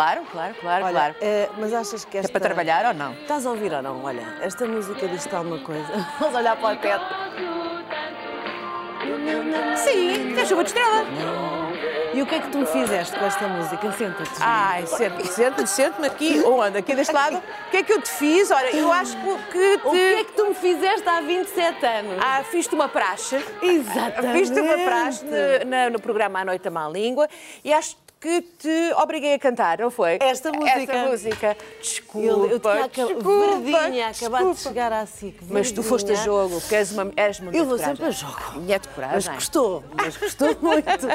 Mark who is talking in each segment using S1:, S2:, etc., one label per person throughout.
S1: claro, claro, claro,
S2: Olha,
S1: claro.
S2: eh, mas achas que
S1: É
S2: esta...
S1: para trabalhar ou não?
S2: Estás a ouvir ou não? Olha, esta música diz-te alguma coisa. Vamos olhar para o teto.
S1: Sim, tem chuva de estrela.
S2: E o que é que tu me fizeste com esta música? Senta-te.
S1: Ai, sente-me, sente-me, sente-me aqui, onde? Aqui deste lado. O que é que eu te fiz? Olha, eu acho que te...
S2: O que é que tu me fizeste há 27 anos?
S1: Ah, fiz-te uma praxe.
S2: Exatamente.
S1: Fiz-te uma praxe no, no programa À Noite a Má Língua e acho que te obriguei a cantar, não foi?
S2: Esta música.
S1: Esta música. Desculpa,
S2: Eu, eu tinha
S1: desculpa,
S2: verdinha, acabado de chegar à SIC.
S1: Mas tu foste a jogo, porque és uma, és muito
S2: Eu vou
S1: de
S2: sempre a
S1: coragem.
S2: jogo.
S1: Mulher de
S2: Mas
S1: coragem.
S2: gostou, mas gostou muito.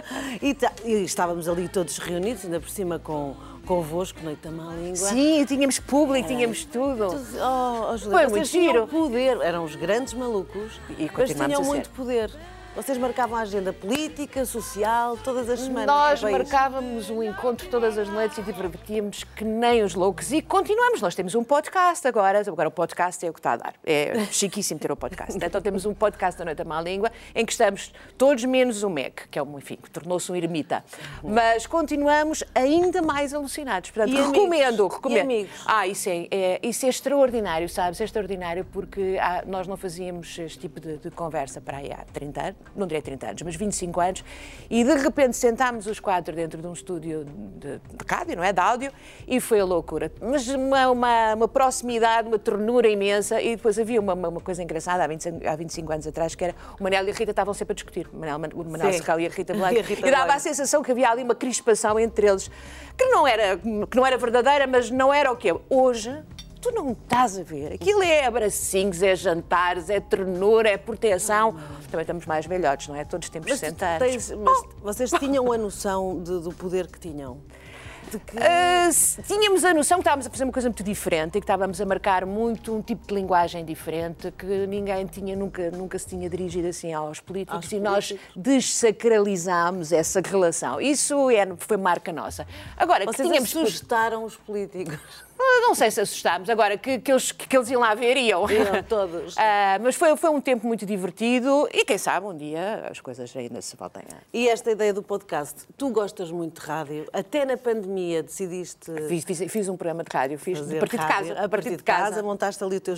S2: E, tá- e estávamos ali todos reunidos, ainda por cima com, convosco, Noite da Má Língua.
S1: Sim, tínhamos público, tínhamos tudo.
S2: Oh, oh, Julia,
S1: Foi muito giro.
S2: poder, eram os grandes malucos,
S1: E
S2: mas tinham
S1: a ser.
S2: muito poder. Vocês marcavam a agenda política, social, todas as semanas.
S1: Nós
S2: país.
S1: marcávamos um encontro todas as noites e divertíamos que nem os loucos. E continuamos. Nós temos um podcast agora. Agora o podcast é o que está a dar. É chiquíssimo ter um podcast. Então temos um podcast da Noite da Má Língua em que estamos todos menos o Meg, que é um, enfim, que tornou-se um ermita. Mas continuamos ainda mais alucinados. Portanto,
S2: E amigos?
S1: recomendo,
S2: E
S1: recomendo.
S2: amigos?
S1: Ah, isso é, é- isso é extraordinário, sabes? É extraordinário porque ah, nós não fazíamos este tipo de, de conversa para aí há 30 anos, não direi 30 anos, mas 25 anos, e de repente sentámos os quatro dentro de um estúdio de, de rádio, não é? De áudio, e foi a loucura. Mas uma, uma, uma proximidade, uma ternura imensa, e depois havia uma, uma, coisa engraçada há 25, há 25 anos atrás, que era o Manel e a Rita estavam sempre a discutir, o Manel, o Manel. Serrão e a Rita Blanco, e dava a sensação que havia ali uma crispação entre eles, que não era, que não era verdadeira, mas não era o que é. Hoje, tu não estás a ver. Aquilo é abracinhos, é jantares, é ternura, é proteção. Também estamos mais velhotes, não é? Todos temos
S2: Mas, tu
S1: 60 anos.
S2: tens- mas vocês tinham a noção de- do poder que tinham? Que...
S1: Se- tínhamos a noção que estávamos a fazer uma coisa muito diferente e que estávamos a marcar muito um tipo de linguagem diferente que ninguém tinha, nunca, nunca se tinha dirigido assim aos políticos
S2: Aos
S1: e nós desacralizámos essa relação. Isso é, foi marca nossa. Agora, que
S2: Vocês
S1: tínhamos...
S2: assustaram os políticos.
S1: Ah, Não sei se assustámos. Agora, que, que, eles, que eles iam lá ver, iam.
S2: Iam todos.
S1: Ah, mas foi, foi um tempo muito divertido e quem sabe um dia as coisas ainda se voltem a...
S2: E esta ideia do podcast, tu gostas muito de rádio, até na pandemia decidiste
S1: Fiz, fiz, fiz um programa de rádio, fiz a partir de
S2: rádio.
S1: casa.
S2: A partir de casa, montaste ali o teu.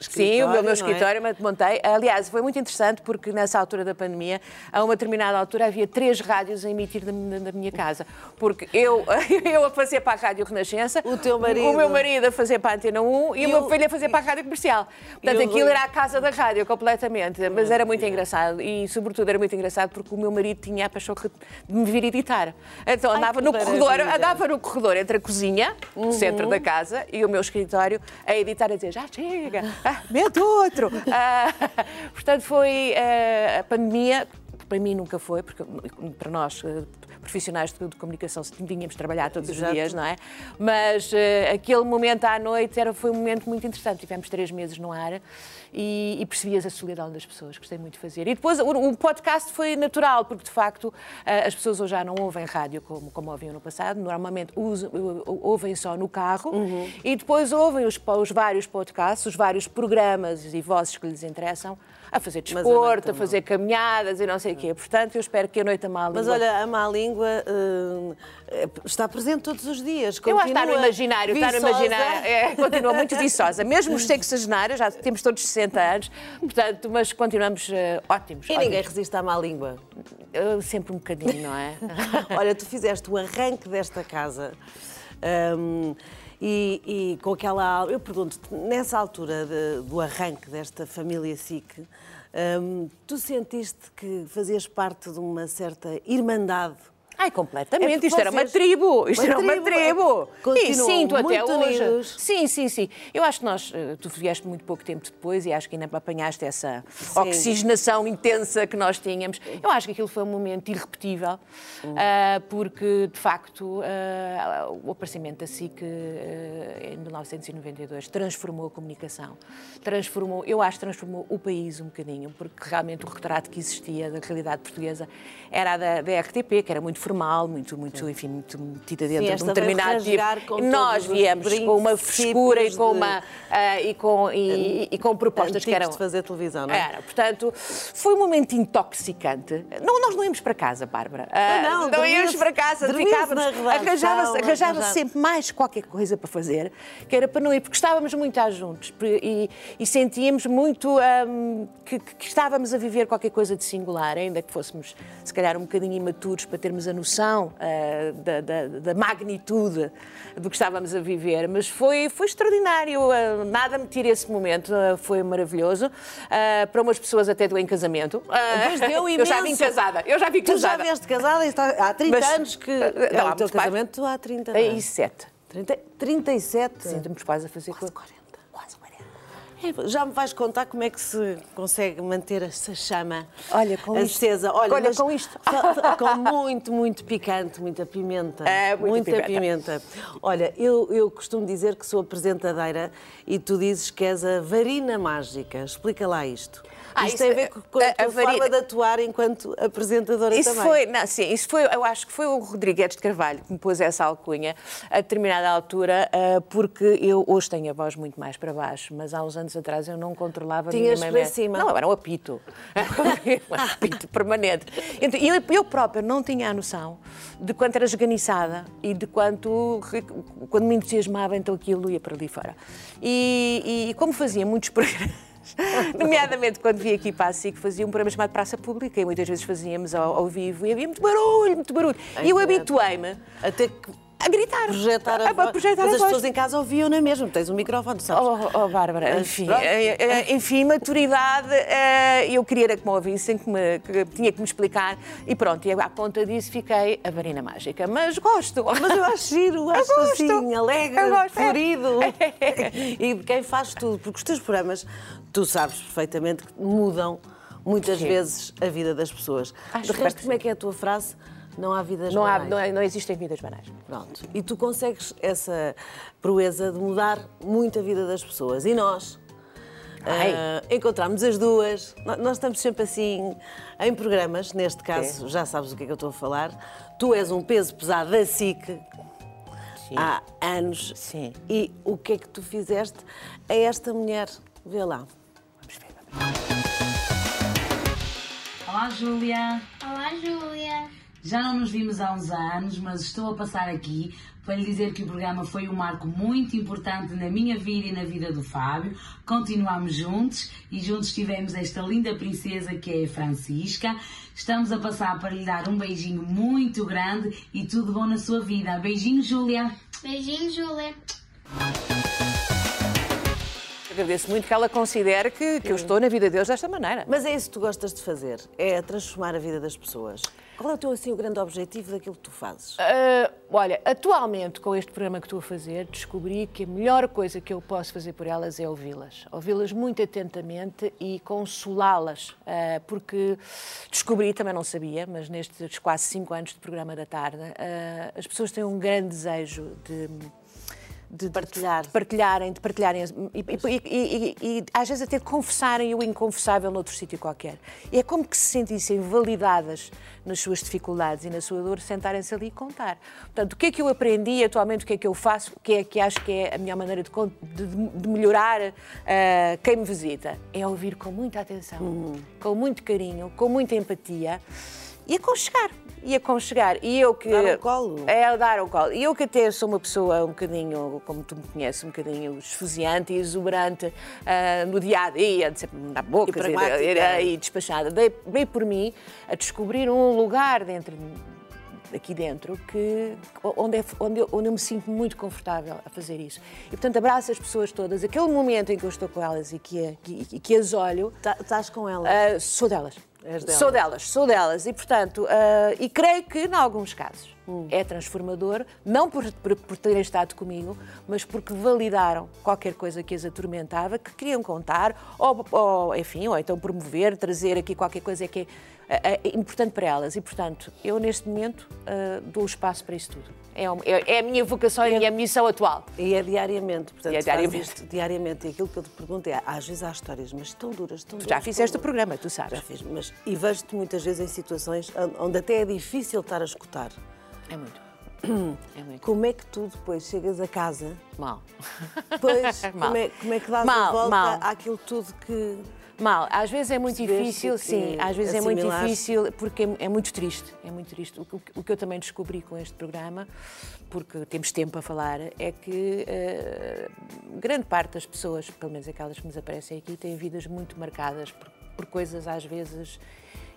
S1: Sim, o meu,
S2: é?
S1: escritório montei. Aliás, foi muito interessante porque nessa altura da pandemia, a uma determinada altura, havia três rádios a emitir da, minha- da minha casa. Porque eu, eu a fazer para a Rádio Renascença,
S2: O teu marido.
S1: o meu marido a fazer para a Antena 1 e,
S2: E
S1: o meu filho a fazer para a Rádio Comercial. Portanto, aquilo era a casa da rádio completamente. Mas era muito engraçado e, sobretudo, era muito engraçado porque o meu marido tinha a paixão de me vir editar. Então andava
S2: que
S1: no corredor.
S2: Uhum.
S1: andava no corredor entre a cozinha, o centro da casa, e o meu escritório a editar a dizer já chega, ah, mete outro. Ah, portanto, foi ah, a pandemia, para mim nunca foi, porque para nós. Profissionais de, de comunicação, tínhamos de trabalhar todos
S2: Exato.
S1: os dias, não é? Mas ah, aquele momento à noite era, foi um momento muito interessante. Tivemos três meses no ar e, e percebias a solidão das pessoas. Gostei muito de fazer. E depois o, o podcast foi natural, porque de facto ah, as pessoas hoje já não ouvem rádio como, como ouviam no passado. Normalmente usam- ou- ouvem só no carro e depois ouvem os, os vários podcasts, os vários programas e vozes que lhes interessam. A fazer desporto, a fazer caminhadas e não sei o quê. Portanto, eu espero que a noite a mal
S2: Mas olha, a má língua eh, está presente todos os dias.
S1: Eu acho que está no imaginário, está no
S2: viçosa.
S1: imaginário. É, continua muito viçosa. Mesmo os sexagenários, já temos todos 60 anos, portanto, mas continuamos eh, ótimos.
S2: E
S1: ótimos.
S2: ninguém resiste à má língua.
S1: Eu, sempre um bocadinho, não é?
S2: Olha, tu fizeste o arranque desta casa. hum, e, e com aquela. Eu pergunto-te, nessa altura de- do arranque desta família SIC, hum, tu sentiste que fazias parte de uma certa irmandade?
S1: Ai,
S2: É
S1: completamente.
S2: porque
S1: Isto era uma tribo. Isto
S2: Uma
S1: era uma
S2: tribo, é-
S1: tribo. E
S2: continuam
S1: sinto até
S2: muito
S1: hoje.
S2: unidos.
S1: Sim, sim, sim. Eu acho que nós, eh, tu vieste muito pouco tempo depois e acho que ainda apanhaste essa oxigenação intensa que nós tínhamos. Eu acho que aquilo foi um momento irrepetível, ah, porque, de facto, ah, o aparecimento da SIC eh, em 1992 transformou a comunicação. Transformou, eu acho que transformou o país um bocadinho, porque realmente o retrato que existia da realidade portuguesa era a da, da RTP, que era muito formal, muito, muito, enfim, muito metida dentro
S2: Sim,
S1: de um determinado tipo. Nós viemos com uma frescura e com,
S2: de-
S1: uma, ah, e com, e, e com propostas que eram.
S2: de fazer televisão, não é?
S1: Era, portanto, foi um momento intoxicante. Não, nós não íamos para casa, Bárbara. Ah,
S2: não,
S1: não
S2: dormia-se-
S1: íamos para casa, ficávamos. Arranjava-se arranjava sempre mais qualquer coisa para fazer, que era para não ir, porque estávamos muito à juntos e, e sentíamos muito ahm, que, que estávamos a viver qualquer coisa de singular, ainda que fôssemos, se calhar, um bocadinho imaturos para termos a noção ah, da, da- da magnitude do que estávamos a viver. Mas foi, foi extraordinário, ah, nada me tira esse momento, ah, foi maravilhoso. Para umas pessoas até deu em casamento.
S2: Deu
S1: eu já vim
S2: imenso.
S1: casada, eu já vim
S2: Tu já
S1: casada.
S2: vieste casada está há 30
S1: Mas-
S2: anos que.
S1: Não,
S2: é o teu
S1: pais-
S2: casamento há 30
S1: É
S2: anos.
S1: sete.
S2: 30, 37?
S1: Sim, temos pais a fazer
S2: Quase
S1: coisa.
S2: 40. Quase 40. É, Já me vais contar como é que se consegue manter essa chama
S1: Olha, com isto.
S2: acesa. Olha,
S1: Olha,
S2: mas
S1: com isto.
S2: Com muito, muito picante, muita pimenta.
S1: É, muita
S2: pimenta. Olha, eu, eu costumo dizer que sou apresentadeira e tu dizes que és a varina mágica. Explica lá isto.
S1: Ah,
S2: isto
S1: isso
S2: tem a ver
S1: é-
S2: com com a,
S1: a- a
S2: forma de atuar enquanto apresentadora
S1: Isso
S2: também.
S1: foi, não, sim, isso foi, eu acho que foi o Rodrigues de Carvalho que me pôs essa alcunha a determinada altura, ah, porque eu hoje tenho a voz muito mais para baixo, mas há uns anos atrás eu não controlava
S2: Tinhas
S1: minimamente.
S2: para cima.
S1: Não, era um apito. um apito permanente. Então, eu, eu própria não tinha a noção de quanto era esganiçada e de quanto, quando me entusiasmava, então aquilo ia para ali fora. E, e como fazia muitos programas. Nomeadamente quando vi aqui para a SIC, fazia um programa chamado Praça Pública e muitas vezes fazíamos ao, ao vivo e havia muito barulho, muito barulho. E eu habituei-me
S2: Até que
S1: a gritar.
S2: projetar a,
S1: a,
S2: voz.
S1: projetar
S2: Mas
S1: a
S2: as
S1: voz.
S2: pessoas em casa ouviam na mesma. Tens um microfone, sabes?
S1: Oh, oh, Bárbara,
S2: Mas
S1: enfim,
S2: pronto.
S1: eh, eh, enfim, maturidade, eh, eu queria era que me ouvissem, que, me, que tinha que me explicar e pronto, e à conta disso fiquei a varina mágica, mas gosto.
S2: Mas eu acho giro, acho
S1: gosto.
S2: assim, alegre,
S1: gosto, é.
S2: florido. e de quem faz tudo, porque os teus programas, tu sabes perfeitamente que mudam muitas
S1: Sim.
S2: vezes a vida das pessoas.
S1: Acho
S2: de resto, como é que é a tua frase? Não há vidas
S1: Não, há,
S2: banais.
S1: não, é- não existem vidas banais.
S2: Pronto. E tu consegues essa proeza de mudar muito a vida das pessoas. E nós? Ah, encontramos as duas. Nós estamos sempre assim em programas, neste caso, já sabes o que é que eu estou a falar. Tu és um peso pesado da SIC
S1: Sim.
S2: há anos.
S1: Sim.
S2: E o que é que tu fizeste a esta mulher? Vê lá.
S1: Vamos ver.
S3: Olá, Júlia!
S4: Olá, Júlia.
S3: Já não nos vimos há uns anos, mas estou a passar aqui para lhe dizer que o programa foi um marco muito importante na minha vida e na vida do Fábio. Continuamos juntos e juntos tivemos esta linda princesa que é a Francisca. Estamos a passar para lhe dar um beijinho muito grande e tudo bom na sua vida. Beijinho, Júlia!
S4: Beijinho, Júlia.
S1: Agradeço muito que ela considere que, que eu estou na vida deles desta maneira.
S2: Mas é isso que tu gostas de fazer, é transformar a vida das pessoas. Qual é o teu assim, o grande objetivo daquilo que tu fazes?
S1: Ah, olha, atualmente com este programa que estou a fazer, descobri que a melhor coisa que eu posso fazer por elas é ouvi-las. Ouvi-las muito atentamente e consolá-las. Ah, porque descobri, também não sabia, mas nestes quase cinco anos de programa da tarde, ah, as pessoas têm um grande desejo de. De, de-
S2: Partilhar.
S1: de partilharem, de partilharem e, e- e- e- às vezes até confessarem o inconfessável noutro sítio qualquer. E é como que se sentissem validadas nas suas dificuldades e na sua dor, sentarem-se ali e contar. Portanto, o que é que eu aprendi atualmente, o que é que eu faço, o que é que acho que é a melhor maneira de, de- de melhorar ah, quem me visita? É ouvir com muita atenção, com muito carinho, com muita empatia e aconchegar. E aconchegar. E eu que.
S2: Dar o colo.
S1: É, dar o colo. E eu que até sou uma pessoa um bocadinho, como tu me conheces, um bocadinho esfuziante e exuberante ah, no dia a dia, de sempre na boca
S2: E pragmática.
S1: e, e despachada. Dei, dei por mim a descobrir um lugar dentro aqui dentro que onde, é, onde, eu, onde eu me sinto muito confortável a fazer isso. E portanto abraço as pessoas todas. Aquele momento em que eu estou com elas e que, que, que as olho,
S2: Tá- Estás com ela?
S1: ah, sou delas.
S2: Delas.
S1: Sou delas, sou delas. E portanto, ah, e creio que, em alguns casos, É transformador, não por, por, por terem estado comigo, mas porque validaram qualquer coisa que as atormentava, que queriam contar, ou, ou enfim, ou então promover, trazer aqui qualquer coisa que é, é importante para elas. E, portanto, eu neste momento uh, dou espaço para isso tudo. É, é, é, a minha vocação e, é, a minha missão atual.
S2: E é diariamente, portanto,
S1: e é diariamente.
S2: Isto, diariamente. E aquilo que eu te pergunto é, às vezes há histórias, mas tão duras, tão
S1: tu
S2: duras.
S1: Já fizeste o programa, tu sabes.
S2: Já fiz, mas e vejo-te muitas vezes em situações onde até é difícil estar a escutar.
S1: É muito.
S2: É muito. Como é que tu depois chegas a casa?
S1: Mal.
S2: Pois, mal. Como, é, como é que dás mal, a volta mal. àquilo tudo que.
S1: Mal, às vezes é muito difícil, sim, às vezes é muito difícil porque é, é, muito triste, é muito triste. O, o, que eu também descobri com este programa, porque temos tempo a falar, é que uh, grande parte das pessoas, pelo menos aquelas que nos aparecem aqui, têm vidas muito marcadas por, por coisas às vezes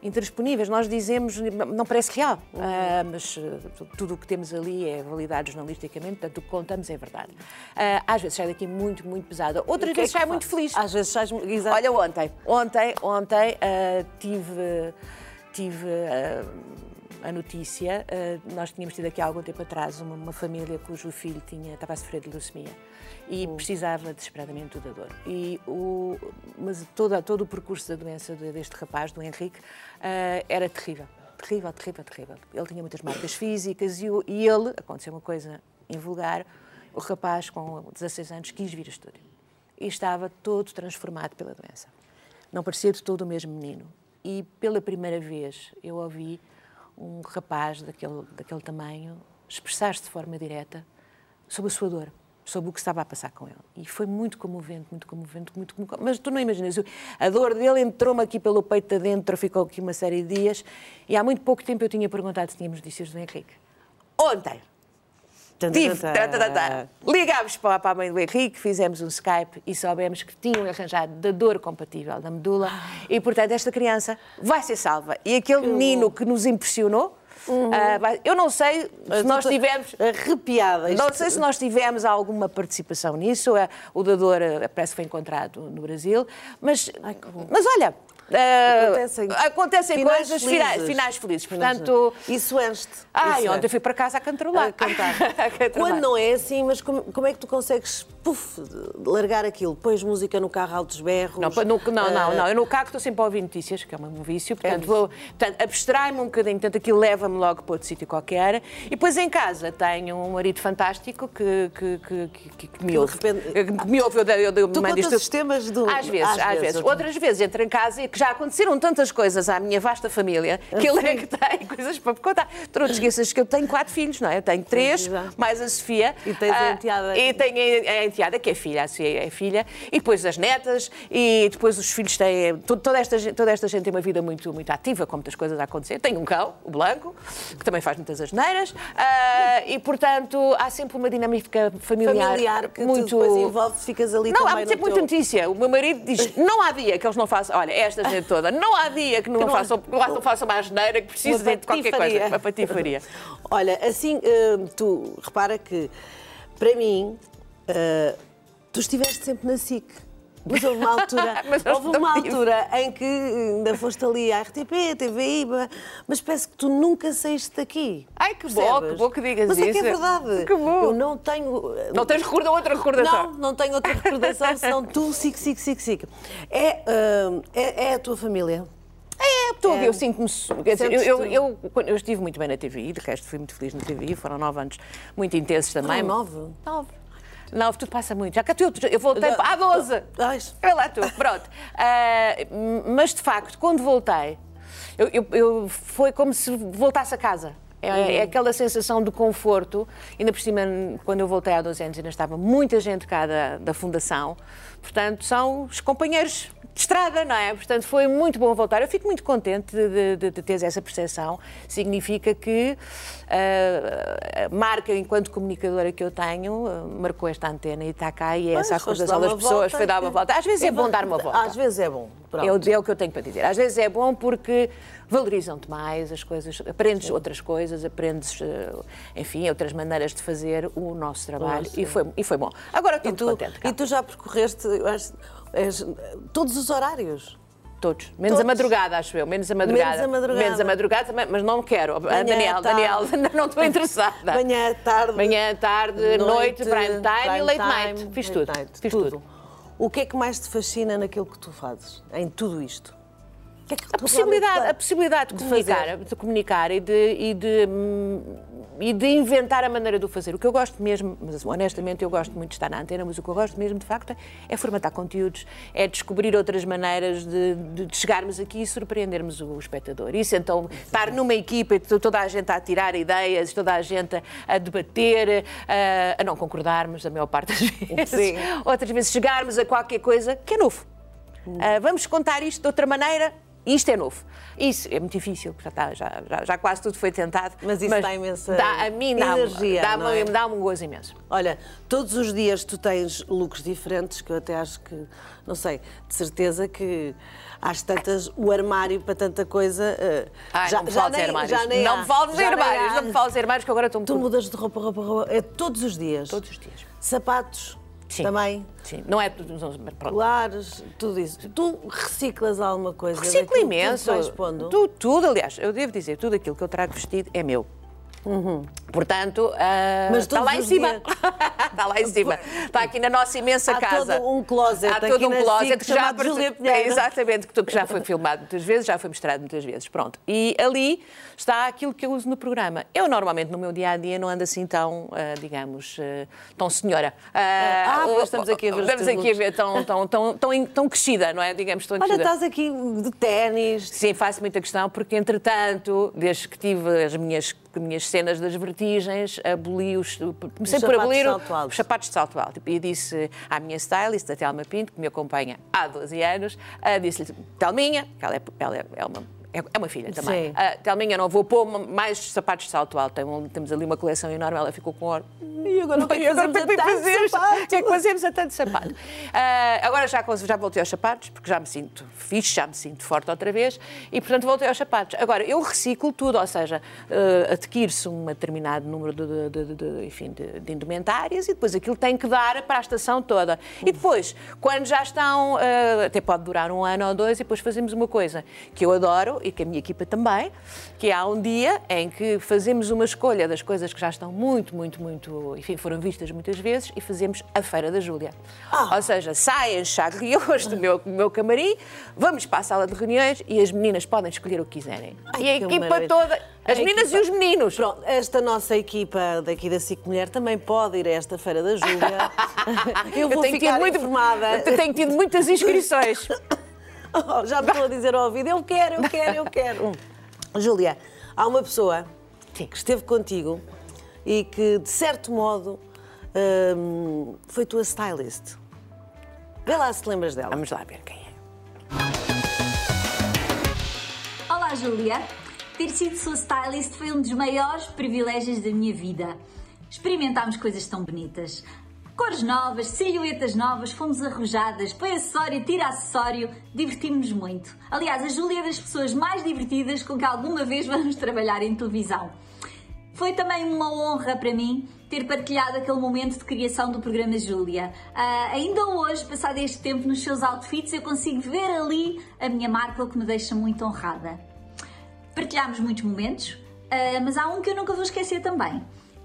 S1: intransponíveis. Nós dizemos, não parece real, uh, mas uh, tudo o que temos ali é validado jornalisticamente, portanto o que contamos é verdade. Uh, às vezes sai daqui muito, muito pesada, outras é vezes sai muito feliz.
S2: Às vezes sai
S1: exato. Olha, ontem, ontem, ontem tive, tive a notícia, nós tínhamos tido aqui há algum tempo atrás uma, uma família cujo filho tinha, estava a sofrer de leucemia e uhum. precisava desesperadamente do dador. E o, mas todo, todo o percurso da doença deste rapaz, do Henrique, uh, era terrível. Terrível, terrível, terrível. Ele tinha muitas marcas físicas e, o, e ele, aconteceu uma coisa invulgar, o rapaz com 16 anos quis vir a estúdio. E estava todo transformado pela doença. Não parecia de todo o mesmo menino. E pela primeira vez eu ouvi um rapaz daquele, daquele tamanho expressar-se de forma direta sobre a sua dor sobre o que estava a passar com ele. E foi muito comovente, muito comovente, muito comovente. Mas tu não imaginas, a dor dele entrou-me aqui pelo peito adentro, ficou aqui uma série de dias, e há muito pouco tempo eu tinha perguntado se tínhamos notícias do Henrique. Ontem! Tive, ligámos para a mãe do Henrique, fizemos um Skype e soubemos que tinham arranjado da dor compatível da medula e, portanto, esta criança vai ser salva. E aquele menino que nos impressionou, Uhum. Uh, eu não sei se nós tivemos.
S2: Arrepiada.
S1: Não sei se nós tivemos alguma participação nisso. É, o dador uh, parece que foi encontrado no Brasil. Mas, Ai, mas olha, acontecem, acontecem finais coisas, felizes. Finais, finais felizes. Portanto,
S2: isso enche-te.
S1: Ai, ontem fui para casa a cantarolar.
S2: A cantar. a Quando não é assim, mas como, como é que tu consegues puf, largar aquilo? Pões música no carro altos berros?
S1: Não, no, não, não, uh... não. Eu no carro estou sempre a ouvir notícias, que é um vício. Portanto, é vou, portanto abstrai-me um bocadinho. Portanto, aquilo leva-me logo para outro sítio qualquer. E depois em casa tenho um marido fantástico que, que, que, que, que me ouve. Repente... Que me ouve, eu, eu, eu, eu
S2: tu mando isto. sistemas do...
S1: Às vezes, às, às vezes. vezes. Outras vezes entro em casa e que já aconteceram tantas coisas à minha vasta família que ele é que tem coisas para me contar. Tu não te esqueças que eu tenho quatro filhos, não é? Eu tenho três, mais a Sofia.
S2: E tens a enteada.
S1: E tenho a enteada, que é filha, a Sofia é filha, e depois as netas, e depois os filhos têm. Toda esta, toda esta gente tem uma vida muito, muito ativa, com muitas coisas a acontecer. Tenho um cão, o Blanco, que também faz muitas asneiras, uh, e portanto há sempre uma dinâmica familiar.
S2: Familiar, que muito... depois envolve, ficas ali
S1: Não,
S2: há
S1: sempre muita notícia. O meu marido diz: não há dia que eles não façam. Olha, esta gente toda, não há dia que não, que não façam, não façam uma asneira, que precisem de qualquer coisa. Uma patifaria.
S2: Olha, assim, uh, tu repara que, para mim, uh, tu estiveste sempre na SIC. Mas houve uma altura, houve uma altura em que ainda foste ali à RTP, TVI, mas parece que tu nunca saíste daqui.
S1: Ai, que bom, que bom que digas
S2: mas
S1: isso.
S2: Mas é que é verdade.
S1: Que bom.
S2: Eu não tenho...
S1: Não tens recorda outra recordação?
S2: Não, não tenho outra recordação, senão tu, SIC, SIC, SIC, SIC. É, uh, é, é a tua família.
S1: É, estou, é. eu sinto-me. Eu, eu, eu, eu, estive muito bem na TVI, de resto fui muito feliz na TVI, foram nove anos muito intensos também.
S2: Ah, nove?
S1: Nove. Nove, tudo passa muito. Já que eu, eu voltei. Ah, 12! É lá tu, pronto. Uh, mas de facto, quando voltei, eu, eu, eu, foi como se voltasse a casa. É, é, uhum. aquela sensação de conforto. Ainda por cima, quando eu voltei há 12 anos, ainda estava muita gente cá da, da Fundação. Portanto, são os companheiros de estrada, não é? Portanto, foi muito bom voltar. Eu fico muito contente de, de, de ter essa percepção. Significa que uh, a marca, enquanto comunicadora que eu tenho, uh, marcou esta antena e está cá e é essa a recordação das pessoas, volta, foi dar uma volta. Às vezes é, é bom dar uma volta.
S2: Às vezes é bom.
S1: É o, é o que eu tenho para dizer. Às vezes é bom porque valorizam-te mais as coisas, aprendes Sim. outras coisas, aprendes, eh, enfim, outras maneiras de fazer o nosso trabalho e, foi, e foi bom. Agora estou
S2: e tu,
S1: contente.
S2: E tu já percorreste, todos os horários.
S1: Todos. Menos
S2: Todos?
S1: a madrugada, acho eu. Menos a madrugada.
S2: Menos a madrugada.
S1: Menos a madrugada mas não quero.
S2: Manhã,
S1: Daniel. Daniel, não estou interessada.
S2: Manhã, tarde.
S1: Manhã, tarde, noite, prime time e late night. Fiz tudo.
S2: night,
S1: Fiz tudo.
S2: O que é que mais te fascina naquilo que tu fazes? Em tudo isto? Que é que
S1: A possibilidade, a possibilidade de,
S2: de
S1: comunicar,
S2: fazer.
S1: de comunicar e de, e, de, hum, e de inventar a maneira de o fazer. O que eu gosto mesmo, mas honestamente eu gosto muito de estar na antena, mas o que eu gosto mesmo de facto é formatar conteúdos, é descobrir outras maneiras de, de- chegarmos aqui e surpreendermos o espectador. Isso então, estar numa equipa e toda a gente a tirar ideias, toda a gente a, debater, a, a não concordarmos a maior parte das vezes.
S2: Sim.
S1: Outras vezes chegarmos a qualquer coisa que é novo. Ah, vamos contar isto de outra maneira. Isto é novo. Isso é muito difícil, porque já, está- já, já, já quase tudo foi tentado.
S2: Mas isso dá imensa
S1: dá, a mim dá-me
S2: energia,
S1: dá
S2: não é?
S1: dá um gozo imenso.
S2: Olha, todos os dias tu tens looks diferentes, que eu até acho que, não sei, de certeza que às tantas, o armário para tanta coisa. eh,
S1: Ai, não me
S2: já
S1: fales armários.
S2: já nem
S1: não me fales
S2: já
S1: armários. Não me fales armários, que agora estou um
S2: Tu mudas de roupa, roupa, roupa. É todos os dias.
S1: Todos os dias.
S2: Sapatos
S1: Sim.
S2: também.
S1: Sim, não é tudo.
S2: Colares, tudo isso. Tu reciclas alguma coisa?
S1: Reciclo
S2: tu
S1: imenso.
S2: pondo?
S1: Tu- tudo, aliás, eu devo dizer, tudo aquilo que eu trago vestido é meu. Portanto, ah,
S2: Mas
S1: está
S2: todos
S1: lá em cima. está lá em cima. Está aqui na nossa imensa
S2: Há
S1: casa.
S2: todo um closet
S1: Há
S2: aqui
S1: todo um closet que já. É, Exatamente, que, já foi filmado muitas vezes, já foi mostrado muitas vezes. Pronto. E ali está aquilo que eu uso no programa. Eu normalmente no meu dia a dia não ando assim tão, ah, digamos, ah, tão senhora.
S2: Ah, pois estamos aqui a ver os
S1: Estamos aqui a ver tão, tão, tão, tão, tão crescida, não é? Digamos, tão
S2: Olha,
S1: crescida.
S2: estás aqui de ténis.
S1: Sim, faço muita questão, porque entretanto, desde que tive as minhas, as minhas cenas das vertigens, aboli os. Comecei por
S2: sapatos
S1: abolir os sapatos de salto alto. E disse à minha stylist, a Telma Pinto, que me acompanha há 12 anos, ah, disse-lhe: Telminha, que ela é, ela é- é uma. É é uma filha também.
S2: Sim.
S1: Ah, Telminha, não vou pôr mais sapatos de salto alto. Tem temos ali uma coleção enorme, ela ficou com hora.
S2: E agora o que é que fazemos
S1: que
S2: sapato?
S1: Que é que fazemos a tanto sapato? Ah, agora já, já voltei aos sapatos, porque já me sinto fixe, já me sinto forte outra vez, e portanto voltei aos sapatos. Agora, eu reciclo tudo, ou seja, ah, adquire-se um determinado número de, de- de- de- enfim, de, indumentárias e depois aquilo tem que dar para a estação toda. E depois, quando já estão, ah, até pode durar um ano ou dois, e depois fazemos uma coisa que eu adoro e que a minha equipa também, que há um dia em que fazemos uma escolha das coisas que já estão muito, muito, muito, enfim, foram vistas muitas vezes e fazemos a Feira da Júlia. Ou seja, saem chagriões do meu, do meu camarim, vamos para a sala de reuniões e as meninas podem escolher o que quiserem.
S2: Ai,
S1: e a equipa
S2: maravilha.
S1: toda,
S2: A
S1: as meninas
S2: equipa-
S1: e os meninos.
S2: Pronto, esta nossa equipa daqui da SIC Mulher também pode ir a esta Feira da Júlia. eu vou
S1: tenho
S2: ficar
S1: tido muito-
S2: informada.
S1: Eu tenho tido muitas inscrições.
S2: Oh, já me estou a dizer ao ouvido, eu quero, eu quero, eu quero. Júlia, há uma pessoa
S1: Sim.
S2: que esteve contigo e que, de certo modo, hum, foi tua stylist. Vê lá se te lembras dela.
S1: Vamos lá ver quem é.
S5: Olá, Júlia. Ter sido sua stylist foi um dos maiores privilégios da minha vida. Experimentámos coisas tão bonitas. Cores novas, silhuetas novas, fomos arrojadas, põe acessório, tira acessório, divertimos-nos muito. Aliás, a Júlia é das pessoas mais divertidas com que alguma vez vamos trabalhar em televisão. Foi também uma honra para mim ter partilhado aquele momento de criação do programa Júlia. Ah, ainda hoje, passado este tempo nos seus outfits, eu consigo ver ali a minha marca, o que me deixa muito honrada. Partilhámos muitos momentos, ah, mas há um que eu nunca vou esquecer também,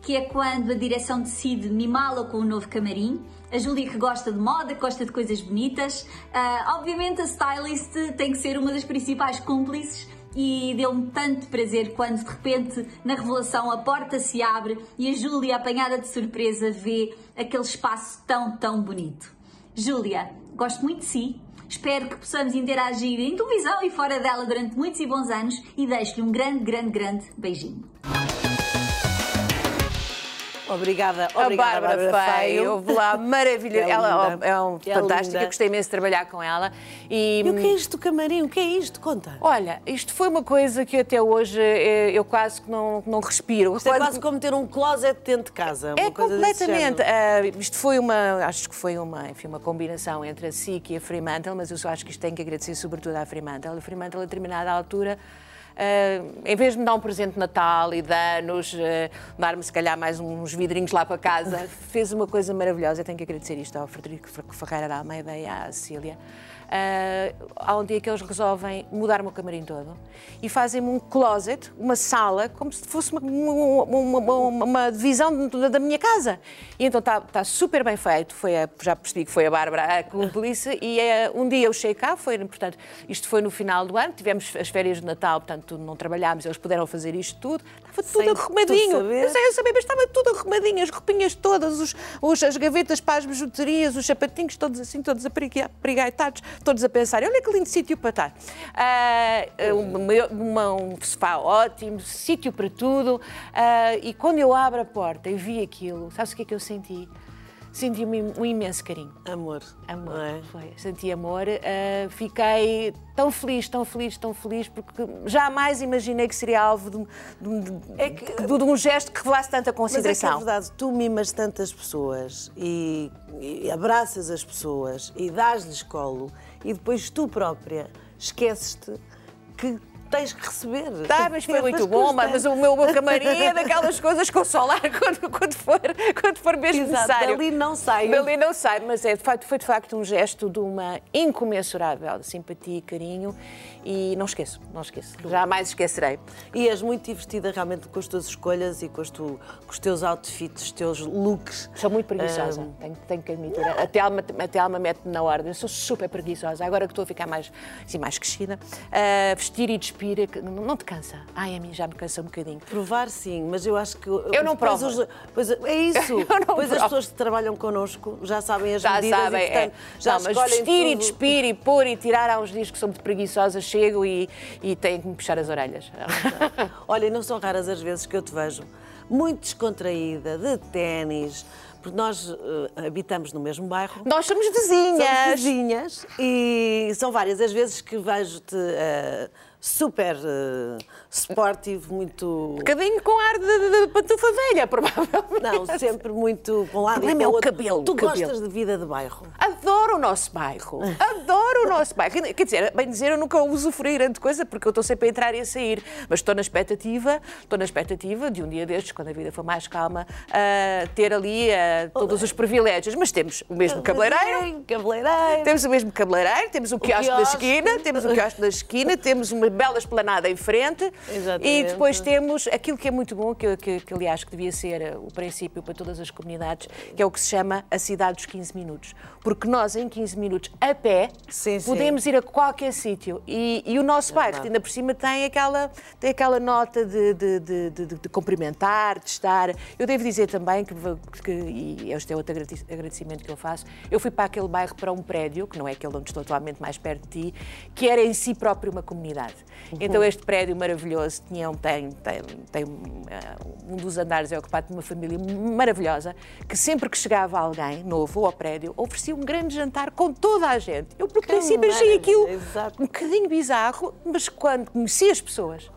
S5: que é quando a direção decide mimá-la com um novo camarim. A Júlia que gosta de moda, que gosta de coisas bonitas. Ah, obviamente a stylist tem que ser uma das principais cúmplices e deu-me tanto prazer quando de repente na revelação a porta se abre e a Júlia, apanhada de surpresa, vê aquele espaço tão, tão bonito. Júlia, gosto muito de si. Espero que possamos interagir em televisão e fora dela durante muitos e bons anos e deixo-lhe um grande, grande, grande beijinho.
S2: Obrigada,
S1: A
S2: obrigada,
S1: Bárbara Feio, houve lá maravilhosa.
S2: É
S1: ela
S2: linda.
S1: é, um,
S2: É
S1: fantástica, gostei imenso de trabalhar com ela. E,
S2: E o que é isto do camarim? O que é isto? Conta.
S1: Olha, isto foi uma coisa que até hoje eh, eu quase que não, não respiro.
S2: Isto é quase como ter um closet dentro de casa.
S1: É completamente. Ah, isto foi uma, acho que foi uma, enfim, uma combinação entre a SIC e a Fremantle, mas eu só acho que isto tem que agradecer sobretudo à Fremantle. A Fremantle, a determinada altura, ah, em vez de me dar um presente de Natal e de anos, ah, dar-me se calhar mais uns vidrinhos lá para casa, fez uma coisa maravilhosa. Eu tenho que agradecer isto ao Frederico Ferreira da Almeida e à Cecília. Uh, há um dia que eles resolvem mudar o meu camarim todo e fazem-me um closet, uma sala, como se fosse uma, uma, uma, uma divisão da minha casa. E então está tá super bem feito, foi a, já percebi que foi a Bárbara a cúmplice, e é, um dia eu cheguei cá, foi, portanto, isto foi no final do ano, tivemos as férias de Natal, portanto não trabalhámos, eles puderam fazer isto tudo, estava tudo
S2: Sem
S1: arrumadinho. Eu sei, eu sabia, mas estava tudo arrumadinho, as roupinhas todas, os, os- as gavetas para as bijuterias, os sapatinhos todos assim, todos apregaitados, todos a pensar, olha que lindo sítio para estar. Ah, uma- uma- um sofá ótimo, sítio para tudo. Ah, e quando eu abro a porta e vi aquilo, sabes o que é que eu senti? Senti um, im- imenso carinho.
S2: Amor.
S1: Amor,
S2: é?
S1: foi. Senti amor. ah, fiquei tão feliz, tão feliz, tão feliz, porque jamais imaginei que seria alvo de, um- de de-
S2: É que-
S1: de- um gesto que revelasse tanta
S2: Mas é que é
S1: consideração.
S2: verdade, tu mimas tantas pessoas e, e abraças as pessoas e dás-lhes colo e depois tu própria esqueces-te que tens que receber.
S1: Tá, mas foi muito bom, mas
S2: constantes.
S1: o meu, meu camarim é daquelas coisas com o solar quando, quando, for, quando for mesmo
S2: Exato,
S1: necessário.
S2: dali não sai.
S1: Dali não sai, mas é, de facto, foi de facto um gesto de uma incomensurável simpatia e carinho e não esqueço, não esqueço. Jamais esquecerei.
S2: E és muito divertida realmente com as tuas escolhas e com, as tu- com os teus outfits, os teus looks.
S1: Sou muito preguiçosa,
S2: Ah.
S1: tenho, tenho que admitir. Até alma, até alma mete-me na ordem. Eu sou super preguiçosa. Agora que estou a ficar mais, assim, mais crescida, ah, vestir e despir, que não, te cansa? Ai, a mim já me cansa um bocadinho.
S2: Provar sim, mas eu acho que. Eu
S1: não provo.
S2: Pois, é isso. Pois as pessoas que trabalham connosco já sabem as
S1: Já
S2: medidas
S1: sabem,
S2: e, portanto,
S1: é.
S2: já
S1: não, mas vestir e
S2: tudo.
S1: despir e pôr e tirar há uns dias que sou muito preguiçosa, chego e, e tenho que me puxar as orelhas.
S2: Olha, e não são raras as vezes que eu te vejo muito descontraída, de ténis, porque nós eh, habitamos no mesmo bairro.
S1: Nós somos
S2: Somos
S1: vizinhas.
S2: vizinhas e são várias as vezes que vejo-te eh, super eh, sportive, muito.
S1: Um bocadinho com ar de, de, pantufa velha, provavelmente.
S2: Não, sempre muito para um lado
S1: O
S2: e para
S1: é o
S2: outro.
S1: cabelo,
S2: Tu
S1: o cabelo.
S2: gostas de vida de bairro.
S1: Adoro o nosso bairro. Adoro o nosso bairro. Quer dizer, bem dizer, eu nunca usufruí grande coisa porque eu estou sempre a entrar e a sair. Mas estou na expectativa, estou na expectativa de um dia destes, quando a vida for mais calma, ah, ter ali ah, todos os privilégios. Mas temos o mesmo cabeleireiro.
S2: Cabeleireiro.
S1: Temos o mesmo cabeleireiro, temos o quiosque da
S2: quiosque.
S1: esquina, temos o quiosque da esquina, temos uma bela esplanada em frente
S2: Exatamente.
S1: e depois temos aquilo que é muito bom, que, que, que aliás que devia ser eh, o princípio para todas as comunidades, que é o que se chama a cidade dos 15 minutos. Porque nós, em 15 minutos, a pé,
S2: Sim, sim.
S1: podemos ir a qualquer sítio. E, e o nosso bairro, ainda por cima, tem aquela, tem aquela nota de, de, de, de- de cumprimentar, de estar. Eu devo dizer também que, que, e este é outro agrade- agradecimento que eu faço, eu fui para aquele bairro, para um prédio, que não é aquele onde estou atualmente mais perto de ti, que era em si próprio uma comunidade. Então este prédio maravilhoso tinha, um- tem, tem, tem eh, um dos andares é ocupado por uma família maravilhosa, que sempre que chegava alguém novo ao prédio, oferecia um grande jantar com toda a gente. Eu, por princípio, achei aquilo
S2: exato.
S1: um bocadinho bizarro, mas quando conheci as pessoas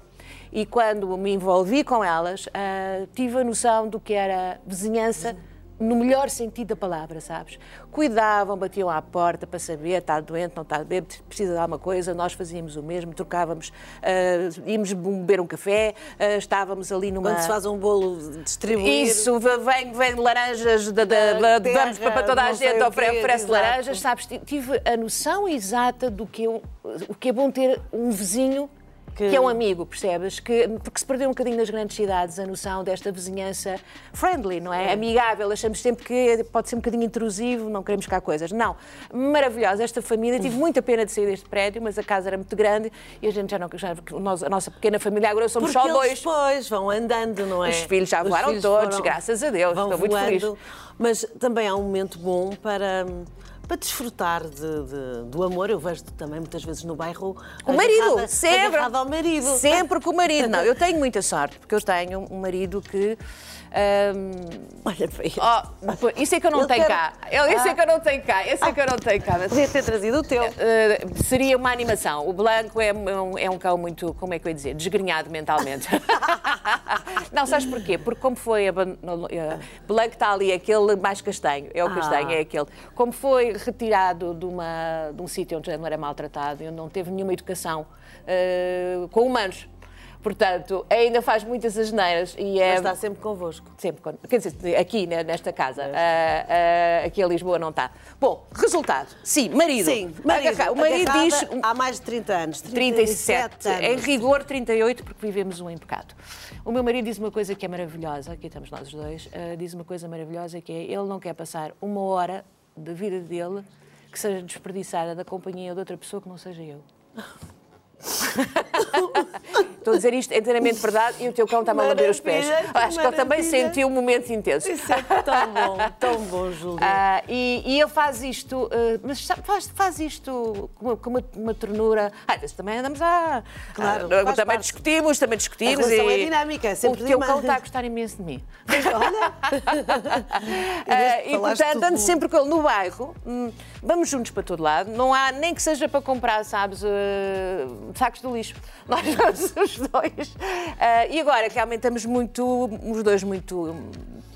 S1: e quando me envolvi com elas, ah, tive a noção do que era vizinhança no melhor sentido da palavra, sabes? Cuidavam, batiam à porta para saber, está doente, não está bem, precisa de alguma coisa, nós fazíamos o mesmo, trocávamos, ah, íamos beber um café, ah, estávamos ali numa...
S2: Quando se faz um bolo, distribuir.
S1: Isso, vem, vem laranjas da, Da
S2: da-
S1: damos
S2: terra,
S1: para toda a gente, oferece
S2: exato.
S1: laranjas, sabes? Tive a noção exata do que, eu, o que é bom ter um vizinho que...
S2: Que-
S1: é um amigo, percebes? Que, porque se perdeu um bocadinho nas grandes cidades a noção desta vizinhança friendly, não é? Amigável. Achamos sempre que pode ser um bocadinho intrusivo, não queremos cá coisas. Não. Maravilhosa esta família. Tive muita pena de sair deste prédio, mas a casa era muito grande e a gente já não. Já, a nossa pequena família agora somos
S2: Porque
S1: só dois.
S2: depois vão andando, não é?
S1: Os filhos já
S2: Os
S1: voaram
S2: filhos
S1: todos, graças a Deus,
S2: vão
S1: estou muito
S2: voando,
S1: feliz.
S2: Mas também há um momento bom para, para desfrutar de- de- do amor. Eu vejo-te também muitas vezes no bairro.
S1: O marido,
S2: agarrada-
S1: sempre.
S2: agarrada ao marido.
S1: Sempre com o marido. Não, eu tenho muita sorte, porque eu tenho um marido que. Hum,
S2: Olha para ele.
S1: oh, isso é que eu não
S2: Ele
S1: tenho
S2: quer-
S1: cá. Eu- Esse é que eu não tenho cá. Esse é que eu não tenho cá. Mas,
S2: Podia ter trazido o teu.
S1: uh, seria uma animação. O Blanco é um, é um cão muito, como é que eu ia dizer, desgrenhado mentalmente. não, sabes porquê? Porque como foi, aban- eh, Blanco está ali, aquele mais castanho, é o
S2: Ah.
S1: castanho, é aquele. Como foi retirado de, uma, de um sítio onde não era maltratado, onde não teve nenhuma educação eh, com humanos. Portanto, ainda faz muitas asneiras e é.
S2: Mas está sempre convosco.
S1: Sempre, quando- quer dizer, aqui né, nesta casa, ah, ah, aqui em Lisboa não está. Bom, resultado, sim, marido.
S2: Sim, marido.
S1: Agarra- o marido diz
S2: Há mais de 30 anos.
S1: 37,
S2: anos.
S1: em rigor 38, porque vivemos um em pecado. O meu marido diz uma coisa que é maravilhosa, aqui estamos nós os dois, ah, diz uma coisa maravilhosa que é ele não quer passar uma hora da vida dele que seja desperdiçada da companhia de outra pessoa que não seja eu. Estou a dizer isto é inteiramente verdade e o teu cão está-me a lamber os pés. Acho que ele também sentiu um momento intenso.
S2: Isso é tão bom, tão bom, Júlia.
S1: Ah, e, e ele faz isto, ah, mas faz, faz isto com uma, com uma, uma ternura. Ah, também andamos lá.
S2: Claro,
S1: ah, também
S2: parte.
S1: discutimos, também discutimos.
S2: A
S1: e
S2: é dinâmica, é sempre
S1: O teu cão está a gostar imenso de mim.
S2: Olha,
S1: Ah, e portanto, ando sempre com ele no bairro, hum, vamos juntos para todo lado. Não há nem que seja para comprar, sabes, ah, sacos de lixo. Nós vamos os dois. Ah, e agora que aumentamos muito, os dois muito.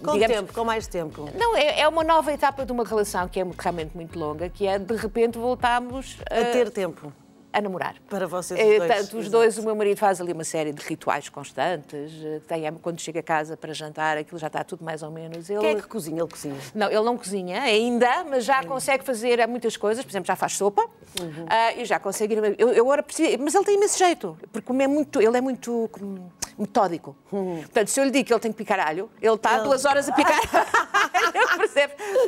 S2: com
S1: digamos,
S2: tempo, com mais tempo.
S1: Não, é, é uma nova etapa de uma relação que é realmente muito longa, que é de repente voltarmos a,
S2: A ter tempo
S1: a namorar.
S2: para vocês
S1: Eh,
S2: dois.
S1: Tanto os dois, o meu marido faz ali uma série de rituais constantes. eh, Tem, quando chega a casa para jantar, aquilo já está tudo mais ou menos. Ele,
S2: Quem é que cozinha? Ele cozinha.
S1: Não, ele não cozinha ainda, mas já consegue fazer muitas coisas. Por exemplo, já faz sopa
S2: Uhum.
S1: ah, e já consegue ir. Eu, eu agora preciso, mas ele tem imenso jeito, porque como é muito, ele é muito metódico. Portanto, se eu lhe digo que ele tem que picar alho, ele está
S2: Uhum. Ele-
S1: duas horas a picar alho.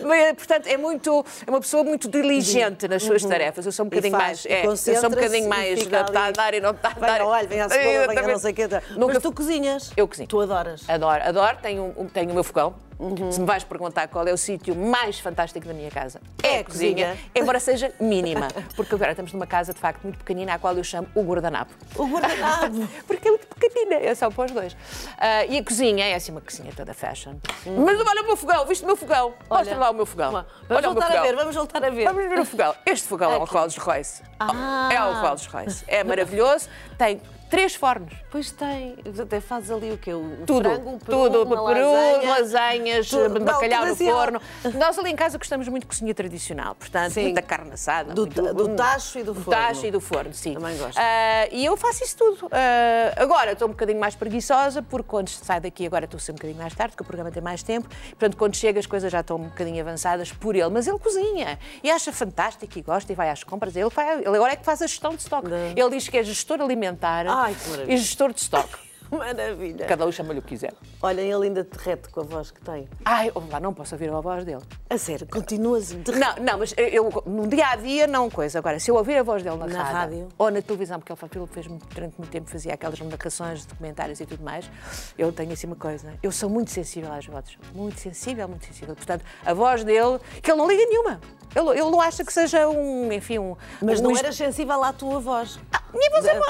S1: Mas, Portanto, é, muito, é uma pessoa muito diligente nas suas tarefas. Eu sou um bocadinho
S2: Uhum. faz,
S1: mais. É, eu sou um bocadinho mais.
S2: fica
S1: Está a
S2: ali.
S1: dar e não está a
S2: Vem
S1: dar.
S2: ao alho, vem à cebola, vem a não sei o quê.
S1: Nunca
S2: Mas tu cozinhas?
S1: Eu cozinho.
S2: Tu adoras?
S1: Adoro, adoro. Tenho, tenho o meu fogão.
S2: Uhum.
S1: Se me vais perguntar qual é o sítio mais fantástico da minha casa,
S2: É
S1: é
S2: a
S1: cozinha,
S2: cozinha.
S1: embora seja mínima. Porque agora estamos numa casa, de facto, muito pequenina, à qual eu chamo o guardanapo.
S2: O guardanapo.
S1: Porque é muito pequenina, é só para os dois. Ah, e a cozinha é assim uma cozinha toda fashion. Mas olha o meu fogão, viste o meu fogão? Mostra
S2: Olha.
S1: lá o meu fogão.
S2: Vamos
S1: olha o
S2: voltar a
S1: fogão.
S2: ver, vamos voltar a ver.
S1: Vamos ver o fogão. Este fogão é um Rolls Royce.
S2: Ah.
S1: É um Rolls Royce. É maravilhoso. Tem três fornos.
S2: Pois tem. Até fazes ali o quê? O
S1: Tudo,
S2: frango, o peru,
S1: tudo,
S2: uma
S1: peru,
S2: lasanha.
S1: lasanhas,
S2: Tudo. Não,
S1: bacalhau
S2: tudo
S1: no
S2: assim,
S1: forno. Nós ali em casa gostamos muito de cozinha tradicional, portanto,
S2: Sim.
S1: muita carne assada.
S2: Do
S1: muito-
S2: do tacho e do forno.
S1: tacho e do forno, sim.
S2: Também gosto.
S1: Ah, e eu faço isso tudo. Ah, agora estou um bocadinho mais preguiçosa, porque quando sai daqui agora estou ser um bocadinho mais tarde, porque o programa tem mais tempo. Portanto, quando chega as coisas já estão um bocadinho avançadas por ele. Mas ele cozinha e acha fantástico e gosta e vai às compras. Ele, vai, ele agora é que faz a gestão de estoque. Ele diz que é gestor alimentar
S2: Ai, que maravilha.
S1: e gestor de estoque.
S2: Maravilha.
S1: Cada um chama-lhe o que quiser.
S2: Olha, ele ainda derrete com a voz que tem.
S1: Ai, oh, lá, não posso ouvir a voz dele.
S2: A sério, continuas derrete.
S1: Não, não, mas eu, no dia a dia não coisa. Agora, se eu ouvir a voz dele na,
S2: Na rádio?
S1: ou na televisão, porque ele fa- ele fez durante muito tempo, fazia aquelas narrações de documentários e tudo mais, eu tenho assim uma coisa. Eu sou muito sensível às vozes. Muito sensível, muito sensível. Portanto, a voz dele, que ele não liga nenhuma. Ele, ele não acha que seja um, enfim, um.
S2: Mas
S1: um
S2: não eras sensível à tua voz.
S1: Minha minha voz é uma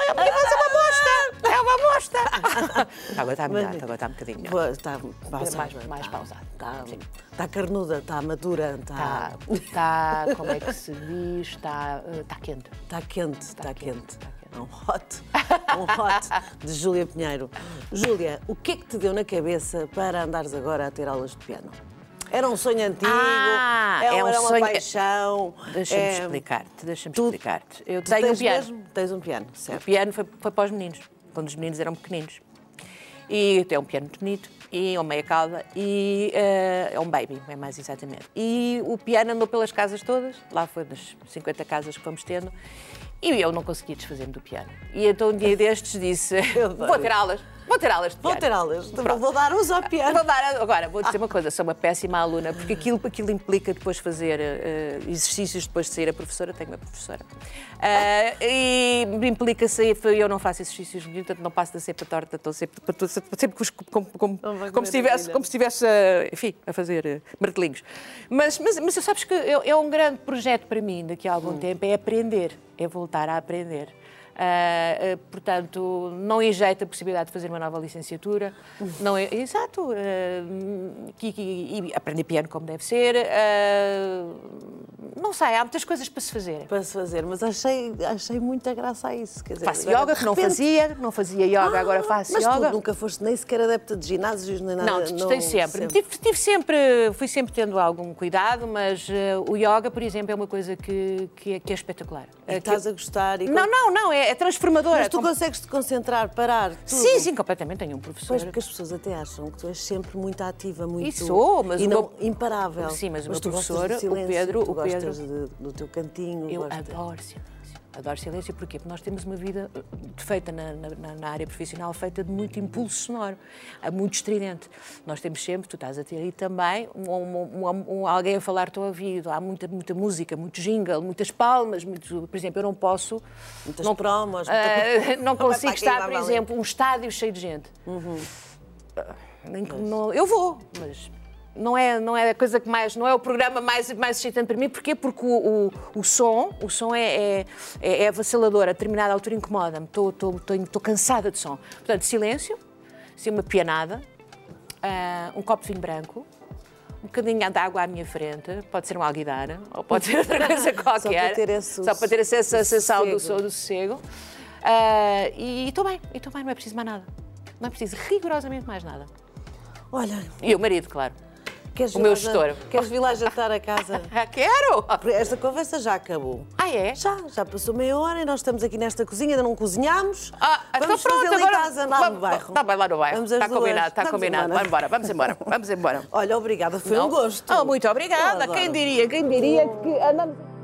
S1: bosta! É uma bosta! agora está melhor, agora está um bocadinho melhor.
S2: Está
S1: mais- mais
S2: está-
S1: pausado.
S2: Está, carnuda, está madura, está,
S1: Está, está, como é que se diz? Está, eh, está quente.
S2: está quente, está quente.
S1: está quente.
S2: É um hot, um hot de Júlia Pinheiro. Júlia, o que é que te deu na cabeça para andares agora a ter aulas de piano? Era um sonho antigo?
S1: Ah,
S2: é,
S1: é um
S2: era uma
S1: sonho-
S2: paixão?
S1: Deixa-me
S2: é...
S1: explicar-te, deixa-me
S2: tu-
S1: explicar-te. Eu tenho um
S2: tens
S1: piano.
S2: mesmo? Tens um piano,
S1: O
S2: certo.
S1: piano foi, foi para os meninos, quando os meninos eram pequeninos. E é um piano muito bonito, e é uma meia cauda, e eh, é um baby, é mais exatamente. E o piano andou pelas casas todas, lá foi das 50 casas que fomos tendo, e eu não conseguia desfazer-me do piano. E então um dia destes disse, vou ter aulas, vou ter aulas de
S2: Vou
S1: piano.
S2: ter aulas,
S1: Pronto.
S2: vou dar uso ao piano.
S1: Vou dar, agora, vou dizer uma coisa, sou uma péssima aluna, porque aquilo, aquilo implica depois fazer eh, exercícios depois de sair a professora, tenho uma professora, Ah, e implica sair, eu não faço exercícios nenhum, portanto não passo da cepa torta, estou sempre, sempre, como, como,
S2: que
S1: como, se estivesse,
S2: maravilha.
S1: como se estivesse, a, enfim, a fazer eh, martelinhos. Mas, mas, mas sabes que é, é um grande projeto para mim daqui a algum
S2: Hum.
S1: tempo, é aprender, é voltar a aprender. Ah, portanto, não enjeita a possibilidade de fazer uma nova licenciatura. Não é, exato. ah, que- que- e aprender piano como deve ser. ah, Não sei, há muitas coisas para se fazer.
S2: para se fazer, mas achei, achei muita graça a isso. Quer dizer,
S1: Faço
S2: agora,
S1: yoga, que não
S2: repente-
S1: fazia, não fazia yoga, agora
S2: Ah,
S1: faço
S2: mas
S1: yoga.
S2: tu nunca foste nem sequer adepta de ginásios, nem nada.
S1: Não, testei sempre. Tive, tive sempre. Fui sempre tendo algum cuidado, mas eh, o yoga, por exemplo, é uma coisa que, que, é, que é espetacular.
S2: E
S1: Eh,
S2: estás a gostar. E
S1: Não, não, não, é, é transformador.
S2: Mas
S1: é
S2: tu consegues te concentrar, parar, tudo.
S1: Sim, sim, completamente. Tenho um professor.
S2: Pois, porque as pessoas até acham que tu és sempre muito ativa, muito...
S1: E sou, mas
S2: e não,
S1: meu-
S2: imparável.
S1: Sim, mas o meu professor,
S2: do
S1: o
S2: silêncio,
S1: Pedro- o Pedro-
S2: de- do teu cantinho.
S1: Eu adoro silêncio. Adoro silêncio porquê? Porque nós temos uma vida eh, feita na, na- na área profissional, feita de muito impulso sonoro, é muito estridente. Nós temos sempre, tu estás a ter aí também, um, um- um- alguém a falar-te ao ouvido, há muita, muita música, muito jingle, muitas palmas, muito, por exemplo, eu não posso...
S2: Muitas
S1: não,
S2: promos, muita
S1: eh, não consigo estar, por exemplo, um estádio cheio de gente. Ah, nem que- não- eu vou, mas não é, não é a coisa que mais, não é o programa mais, mais excitante para mim. Porquê? Porque o, o, o som, o som é, é, é, é avassalador, a determinada altura incomoda-me, estou, cansada de som. Portanto, silêncio, assim, uma pianada, ah, um copo de vinho branco, um bocadinho de água à minha frente, pode ser um alguidar, ou pode ser outra coisa qualquer.
S2: ter esse
S1: Só para ter essa sensação do, do sossego. Ah, e estou bem, estou bem, não é preciso mais nada. Não é preciso rigorosamente mais nada.
S2: Olha,
S1: E o marido, claro.
S2: Queres
S1: O meu gestor.
S2: Queres vir lá jantar a casa?
S1: Ah, quero!
S2: Esta conversa já acabou.
S1: Ah, é?
S2: Já, já passou meia hora e nós estamos aqui nesta cozinha, ainda não cozinhámos.
S1: Ah, então
S2: vamos
S1: pronto,
S2: fazer
S1: agora
S2: em casa, lá no bairro.
S1: Tá bem, lá no bairro. Está combinado, está combinado.
S2: embora.
S1: Vamos embora, vamos embora, vamos embora.
S2: Olha, obrigada, foi
S1: Não?
S2: um gosto.
S1: Oh, muito obrigada. Quem diria, quem diria que andamos.